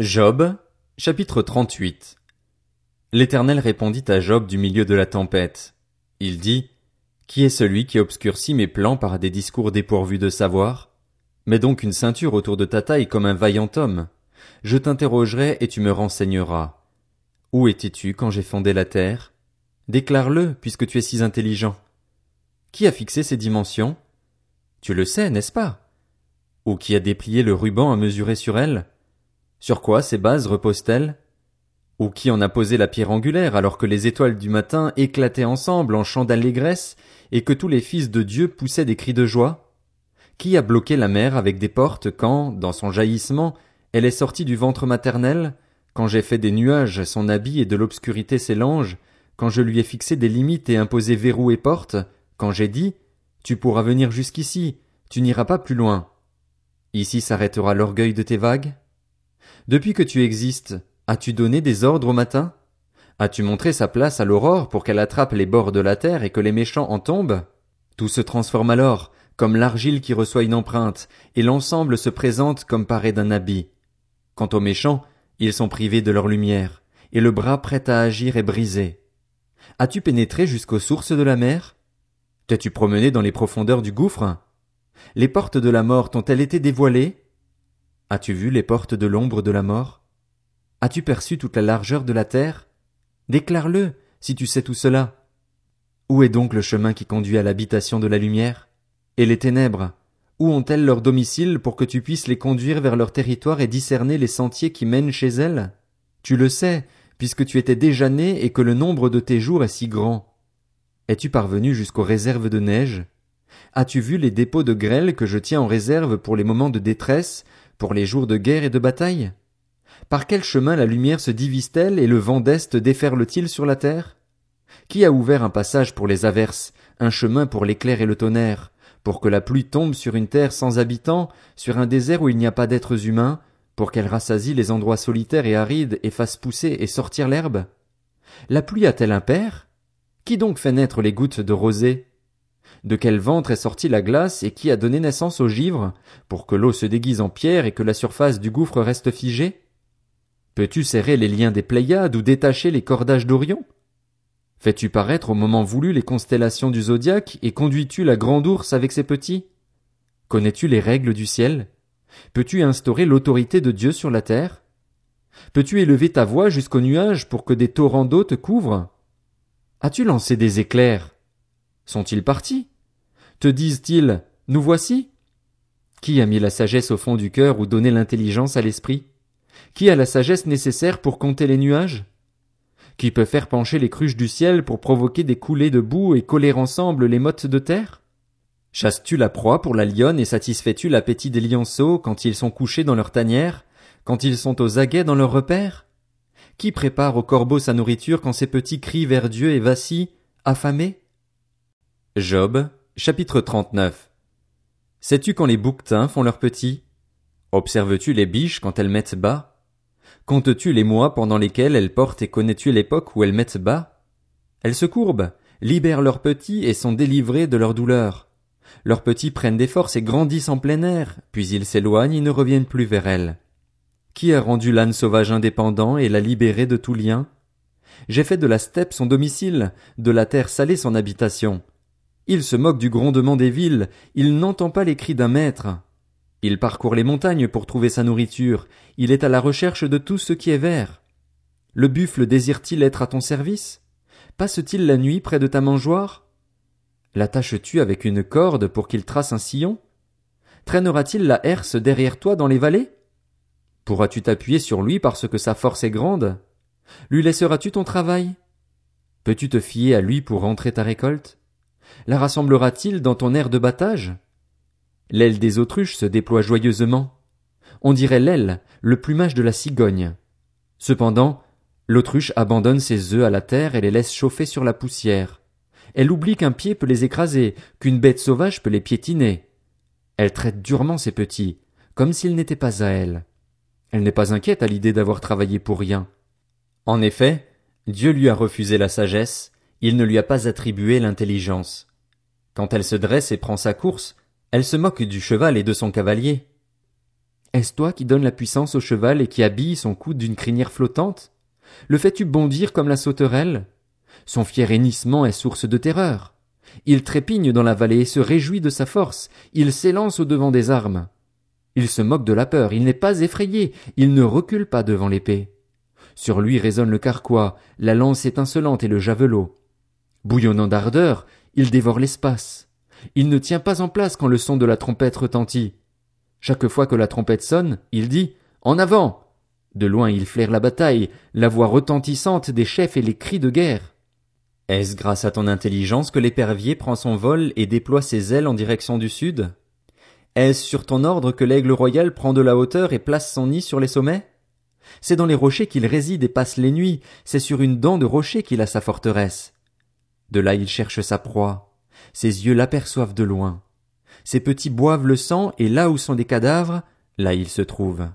Job, chapitre 38 L'Éternel répondit à Job du milieu de la tempête. Il dit, Qui est celui qui obscurcit mes plans par des discours dépourvus de savoir? Mets donc une ceinture autour de ta taille comme un vaillant homme. Je t'interrogerai et tu me renseigneras. Où étais-tu quand j'ai fondé la terre? Déclare-le, puisque tu es si intelligent. Qui a fixé ces dimensions? Tu le sais, n'est-ce pas? Ou qui a déplié le ruban à mesurer sur elle? Sur quoi ces bases reposent-elles? Ou qui en a posé la pierre angulaire alors que les étoiles du matin éclataient ensemble en chants d'allégresse et que tous les fils de Dieu poussaient des cris de joie? Qui a bloqué la mer avec des portes quand, dans son jaillissement, elle est sortie du ventre maternel, quand j'ai fait des nuages son habit et de l'obscurité ses langes, quand je lui ai fixé des limites et imposé verrous et portes, quand j'ai dit, tu pourras venir jusqu'ici, tu n'iras pas plus loin. Ici s'arrêtera l'orgueil de tes vagues? Depuis que tu existes, as-tu donné des ordres au matin? As-tu montré sa place à l'aurore pour qu'elle attrape les bords de la terre et que les méchants en tombent? Tout se transforme alors, comme l'argile qui reçoit une empreinte, et l'ensemble se présente comme paré d'un habit. Quant aux méchants, ils sont privés de leur lumière, et le bras prêt à agir est brisé. As-tu pénétré jusqu'aux sources de la mer? T'es-tu promené dans les profondeurs du gouffre? Les portes de la mort t'ont-elles été dévoilées? As-tu vu les portes de l'ombre de la mort? As-tu perçu toute la largeur de la terre? Déclare-le, si tu sais tout cela. Où est donc le chemin qui conduit à l'habitation de la lumière? Et les ténèbres? Où ont-elles leur domicile pour que tu puisses les conduire vers leur territoire et discerner les sentiers qui mènent chez elles? Tu le sais, puisque tu étais déjà né et que le nombre de tes jours est si grand. Es-tu parvenu jusqu'aux réserves de neige? As-tu vu les dépôts de grêle que je tiens en réserve pour les moments de détresse, pour les jours de guerre et de bataille? Par quel chemin la lumière se divise-t-elle et le vent d'Est déferle-t-il sur la terre? Qui a ouvert un passage pour les averses, un chemin pour l'éclair et le tonnerre, pour que la pluie tombe sur une terre sans habitants, sur un désert où il n'y a pas d'êtres humains, pour qu'elle rassasie les endroits solitaires et arides et fasse pousser et sortir l'herbe? La pluie a-t-elle un père? Qui donc fait naître les gouttes de rosée? De quel ventre est sortie la glace et qui a donné naissance au givre, pour que l'eau se déguise en pierre et que la surface du gouffre reste figée? Peux-tu serrer les liens des Pléiades ou détacher les cordages d'Orion? Fais-tu paraître au moment voulu les constellations du zodiaque et conduis-tu la grande ours avec ses petits? Connais-tu les règles du ciel? Peux-tu instaurer l'autorité de Dieu sur la terre? Peux-tu élever ta voix jusqu'aux nuages pour que des torrents d'eau te couvrent? As-tu lancé des éclairs? Sont-ils partis? Te disent-ils, nous voici? Qui a mis la sagesse au fond du cœur ou donné l'intelligence à l'esprit? Qui a la sagesse nécessaire pour compter les nuages? Qui peut faire pencher les cruches du ciel pour provoquer des coulées de boue et coller ensemble les mottes de terre? Chasses-tu la proie pour la lionne et satisfais-tu l'appétit des lionceaux quand ils sont couchés dans leur tanière, quand ils sont aux aguets dans leur repère? Qui prépare au corbeau sa nourriture quand ses petits crient vers Dieu et vacillent, affamés? Job, chapitre 39 Sais-tu quand les bouquetins font leurs petits? Observes-tu les biches quand elles mettent bas? Comptes-tu les mois pendant lesquels elles portent et connais-tu l'époque où elles mettent bas? Elles se courbent, libèrent leurs petits et sont délivrées de leur douleur. Leurs petits prennent des forces et grandissent en plein air, puis ils s'éloignent et ne reviennent plus vers elles. Qui a rendu l'âne sauvage indépendant et l'a libéré de tout lien? J'ai fait de la steppe son domicile, de la terre salée son habitation. Il se moque du grondement des villes, il n'entend pas les cris d'un maître. Il parcourt les montagnes pour trouver sa nourriture, il est à la recherche de tout ce qui est vert. Le buffle désire-t-il être à ton service? Passe-t-il la nuit près de ta mangeoire? L'attaches-tu avec une corde pour qu'il trace un sillon? Traînera-t-il la herse derrière toi dans les vallées? Pourras-tu t'appuyer sur lui parce que sa force est grande? Lui laisseras-tu ton travail? Peux-tu te fier à lui pour rentrer ta récolte? La rassemblera-t-il dans ton air de battage? L'aile des autruches se déploie joyeusement. On dirait l'aile, le plumage de la cigogne. Cependant, l'autruche abandonne ses œufs à la terre et les laisse chauffer sur la poussière. Elle oublie qu'un pied peut les écraser, qu'une bête sauvage peut les piétiner. Elle traite durement ses petits, comme s'ils n'étaient pas à elle. Elle n'est pas inquiète à l'idée d'avoir travaillé pour rien. En effet, Dieu lui a refusé la sagesse, il ne lui a pas attribué l'intelligence. Quand elle se dresse et prend sa course, elle se moque du cheval et de son cavalier. Est-ce toi qui donnes la puissance au cheval et qui habille son cou d'une crinière flottante? Le fais-tu bondir comme la sauterelle? Son fier hennissement est source de terreur. Il trépigne dans la vallée et se réjouit de sa force. Il s'élance au devant des armes. Il se moque de la peur. Il n'est pas effrayé. Il ne recule pas devant l'épée. Sur lui résonne le carquois, la lance étincelante et le javelot. Bouillonnant d'ardeur, il dévore l'espace. Il ne tient pas en place quand le son de la trompette retentit. Chaque fois que la trompette sonne, il dit En avant. De loin il flaire la bataille, la voix retentissante des chefs et les cris de guerre. Est-ce grâce à ton intelligence que l'épervier prend son vol et déploie ses ailes en direction du sud? Est-ce sur ton ordre que l'aigle royal prend de la hauteur et place son nid sur les sommets? C'est dans les rochers qu'il réside et passe les nuits, c'est sur une dent de rocher qu'il a sa forteresse. De là il cherche sa proie. Ses yeux l'aperçoivent de loin. Ses petits boivent le sang et là où sont des cadavres, là il se trouve.